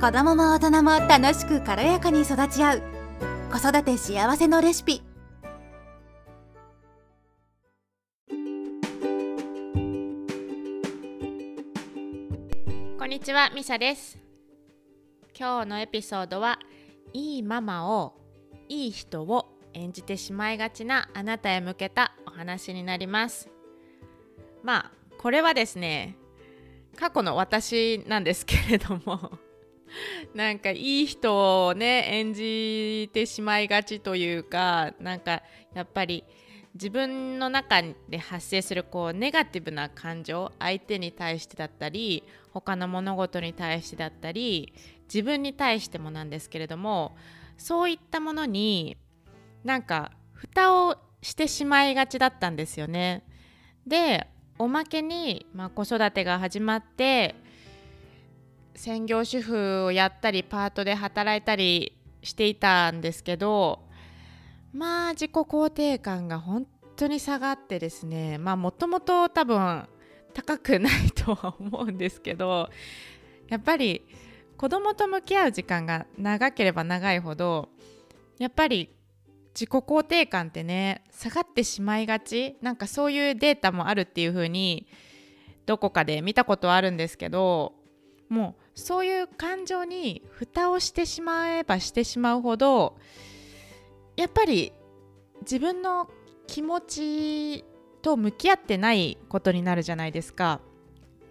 子供も大人も楽しく軽やかに育ち合う子育て幸せのレシピこんにちは、ミサです。今日のエピソードは、いいママを、いい人を演じてしまいがちなあなたへ向けたお話になります。まあ、これはですね、過去の私なんですけれども、なんかいい人をね、演じてしまいがちというか、なんかやっぱり、自分の中で発生するこうネガティブな感情相手に対してだったり他の物事に対してだったり自分に対してもなんですけれどもそういったものになんか蓋をしてしまいがちだったんですよね。でおまけに、まあ、子育てが始まって専業主婦をやったりパートで働いたりしていたんですけどまあ自己肯定感が本当に下がってですねまあもともと多分高くないとは思うんですけどやっぱり子供と向き合う時間が長ければ長いほどやっぱり自己肯定感ってね下がってしまいがちなんかそういうデータもあるっていう風にどこかで見たことはあるんですけどもうそういう感情に蓋をしてしまえばしてしまうほどやっぱり自分の気持ちと向き合ってないことになるじゃないですか。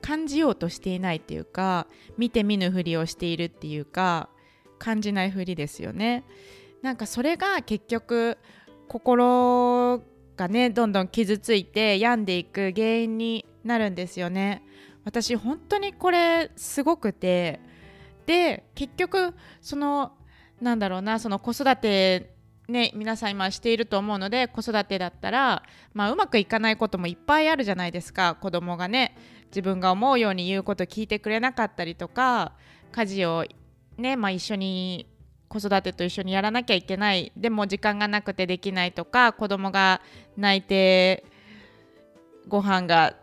感じようとしていないっていうか見て見ぬふりをしているっていうか感じないふりですよね。なんかそれが結局心がねどんどん傷ついて病んでいく原因になるんですよね。私本当にこれすごくてで結局そのなんだろうなその子育てね、皆さん今していると思うので子育てだったら、まあ、うまくいかないこともいっぱいあるじゃないですか子供がね。自分が思うように言うこと聞いてくれなかったりとか家事をね、まあ、一緒に子育てと一緒にやらなきゃいけない。でも時間がなくてできないとか子供が泣いてご飯が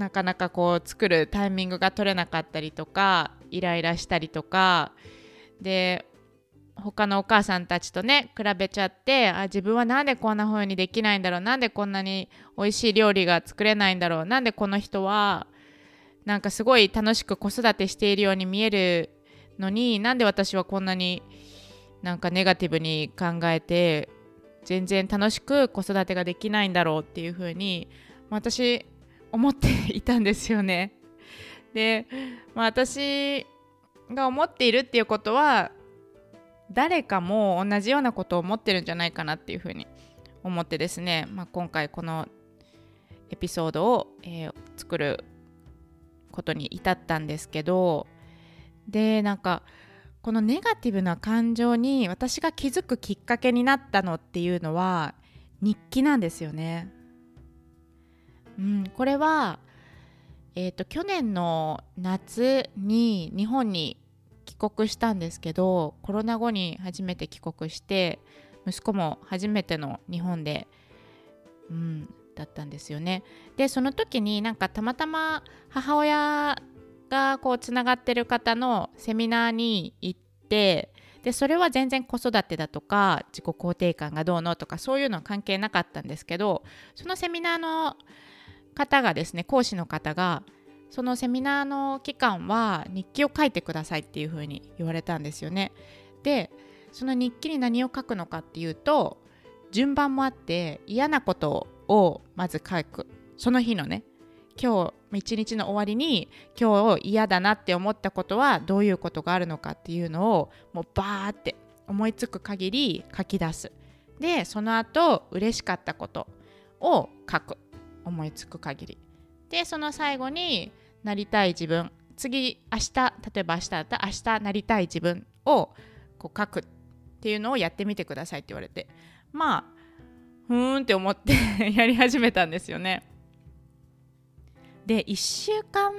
なかなかこう作るタイミングが取れなかったりとかイライラしたりとか。で他のお母さんたちとね比べちゃってあ自分はなんでこんな風にできないんだろうなんでこんなに美味しい料理が作れないんだろうなんでこの人はなんかすごい楽しく子育てしているように見えるのになんで私はこんなになんかネガティブに考えて全然楽しく子育てができないんだろうっていう風に私思っていたんですよね。で、まあ、私が思っているっていうことは誰かも同じようなことを思ってるんじゃないかなっていうふうに思ってですね、まあ、今回このエピソードを、えー、作ることに至ったんですけどでなんかこのネガティブな感情に私が気づくきっかけになったのっていうのは日記なんですよね。うん、これは、えーと、去年の夏に日本に帰国したんですけどコロナ後に初めて帰国して息子も初めての日本で、うん、だったんですよね。でその時になんかたまたま母親がこうつながってる方のセミナーに行ってでそれは全然子育てだとか自己肯定感がどうのとかそういうのは関係なかったんですけどそのセミナーの方がですね講師の方がそのセミナーの期間は日記を書いてくださいっていうふうに言われたんですよね。でその日記に何を書くのかっていうと順番もあって嫌なことをまず書く。その日のね今日一日の終わりに今日嫌だなって思ったことはどういうことがあるのかっていうのをもうバーって思いつく限り書き出す。でその後嬉しかったことを書く。思いつく限りでその最後になりたい自分次明日例えば明日だったら明日なりたい自分をこう書くっていうのをやってみてくださいって言われてまあふーんって思って やり始めたんですよね。で1週間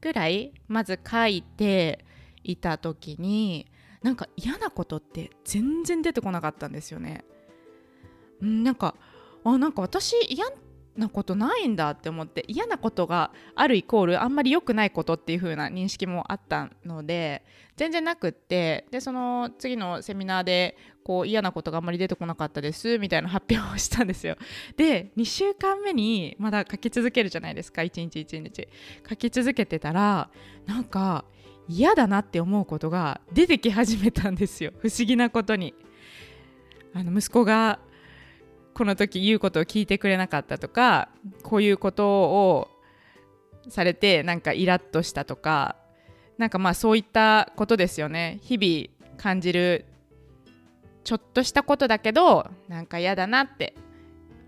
ぐらいまず書いていた時になんか嫌なことって全然出てこなかったんですよね。んなんかあなんか私嫌なことないんだって思って嫌なことがあるイコールあんまり良くないことっていう風な認識もあったので全然なくってでその次のセミナーでこう嫌なことがあんまり出てこなかったですみたいな発表をしたんですよ。で2週間目にまだ書き続けるじゃないですか一日一日。書き続けてたらなんか嫌だなって思うことが出てき始めたんですよ。不思議なことに。あの息子がこの時言うことを聞いてくれなかったとかこういうことをされてなんかイラッとしたとかなんかまあそういったことですよね。日々感じるちょっとしたことだけどなんか嫌だなって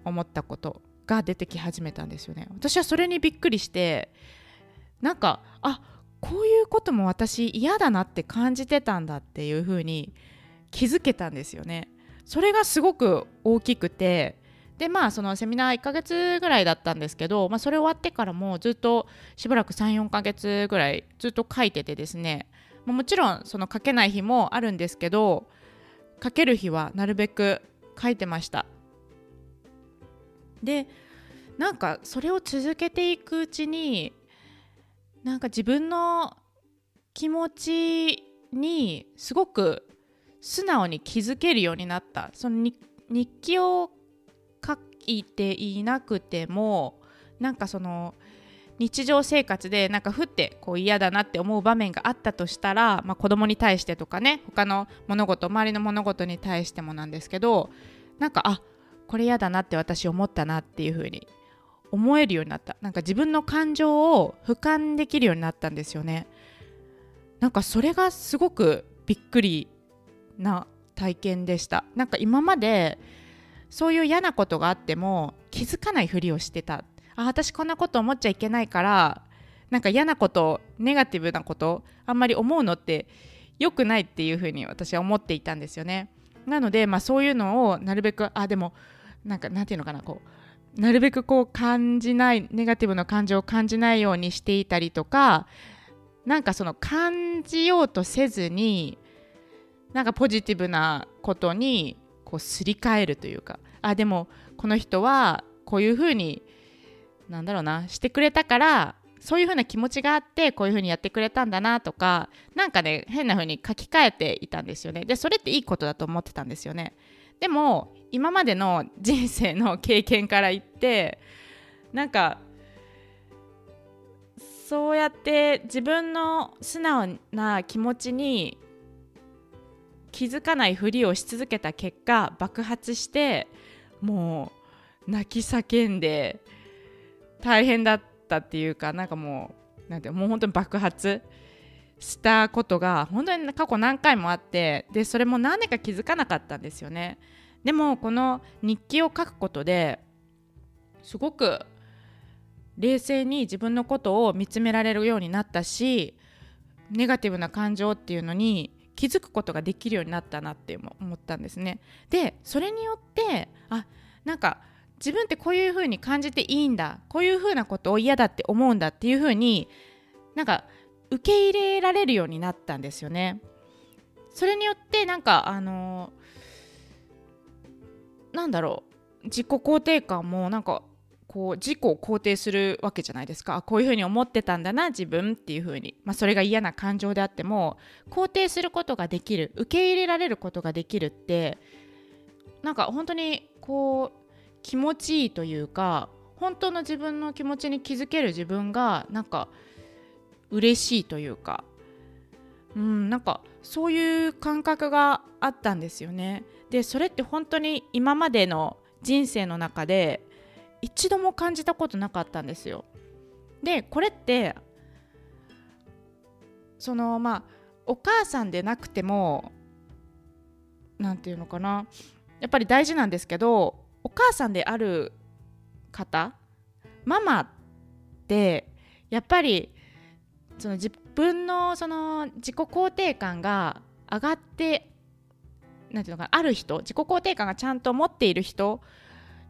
思ったことが出てき始めたんですよね。私はそれにびっくりしてなんかあこういうことも私嫌だなって感じてたんだっていうふうに気づけたんですよね。それがすごく大きくてでまあそのセミナー1ヶ月ぐらいだったんですけど、まあ、それ終わってからもずっとしばらく34ヶ月ぐらいずっと書いててですね、まあ、もちろんその書けない日もあるんですけど書ける日はなるべく書いてました。でなんかそれを続けていくうちになんか自分の気持ちにすごく素直に気づけるようになった。その日記を書いていなくてもなんかその日常生活でなんかふってこう嫌だなって思う場面があったとしたら、まあ、子供に対してとかね他の物事周りの物事に対してもなんですけどなんかあこれ嫌だなって私思ったなっていう風に思えるようになった。なんか自分の感情を俯瞰できるようになったんですよね。なんかそれがすごくびっくりな体験でした。なんか今までそういう嫌なことがあっても気づかないふりをしてた。あ私こんなこと思っちゃいけないからなんか嫌なことネガティブなことあんまり思うのって良くないっていうふうに私は思っていたんですよね。なので、まあ、そういうのをなるべくあでもなんかなんていうのかなこうなるべくこう感じないネガティブな感情を感じないようにしていたりとかなんかその感じようとせずになんかポジティブなことにこうすり替えるというかあでもこの人はこういうふうになんだろうなしてくれたからそういうふうな気持ちがあってこういうふうにやってくれたんだなとかなんかね変なふうに書き換えていたんですよね。でそれっていいことだと思ってたんですよね。でも今までの人生の経験から言ってなんかそうやって自分の素直な気持ちに気づかないふりをし続けた結果爆発してもう泣き叫んで大変だったっていうかなんかもうなんてもう本当に爆発したことが本当に過去何回もあってでそれも何年か気づかなかったんですよね。でもこの日記を書くことですごく冷静に自分のことを見つめられるようになったしネガティブな感情っていうのに気づくことができるようになったなって思ったんですね。でそれによってあなんか自分ってこういう風に感じていいんだこういう風なことを嫌だって思うんだっていう風になんか受け入れられるようになったんですよね。それによってなんかあのなんだろう自己肯定感もなんかこう自己を肯定するわけじゃないですか。こういうふうに思ってたんだな自分っていうふうに、まあ、それが嫌な感情であっても肯定することができる受け入れられることができるってなんか本当にこう気持ちいいというか本当の自分の気持ちに気づける自分がなんか嬉しいというか。うんなんかそういう感覚があったんですよね。でそれって本当に今までの人生の中で一度も感じたことなかったんですよ。でこれってそのまあお母さんでなくても何て言うのかなやっぱり大事なんですけどお母さんである方ママってやっぱりその自分のその自己肯定感が上がってなんていうのかなある人自己肯定感がちゃんと持っている人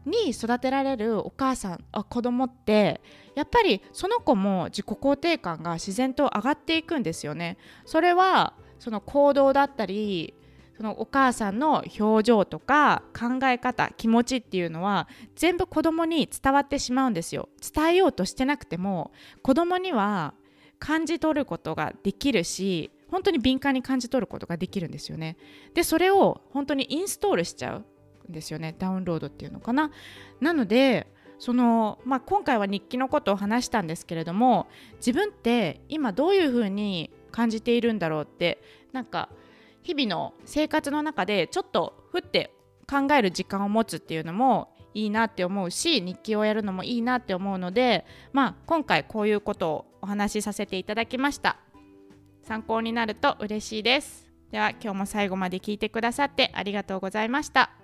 に育てられるお母さんあ子供ってやっぱりその子も自己肯定感が自然と上がっていくんですよね。それはその行動だったりそのお母さんの表情とか考え方気持ちっていうのは全部子供に伝わってしまうんですよ。伝えようとしてなくても子供には感じ取ることができるし本当に敏感に感じ取ることができるんですよね。でそれを本当にインストールしちゃう。ですよね。ダウンロードっていうのかな。なのでその、まあ、今回は日記のことを話したんですけれども自分って今どういうふうに感じているんだろうってなんか日々の生活の中でちょっとふって考える時間を持つっていうのもいいなって思うし日記をやるのもいいなって思うので、まあ、今回こういうことをお話しさせていただきました。参考になると嬉しいです。では今日も最後まで聞いてくださってありがとうございました。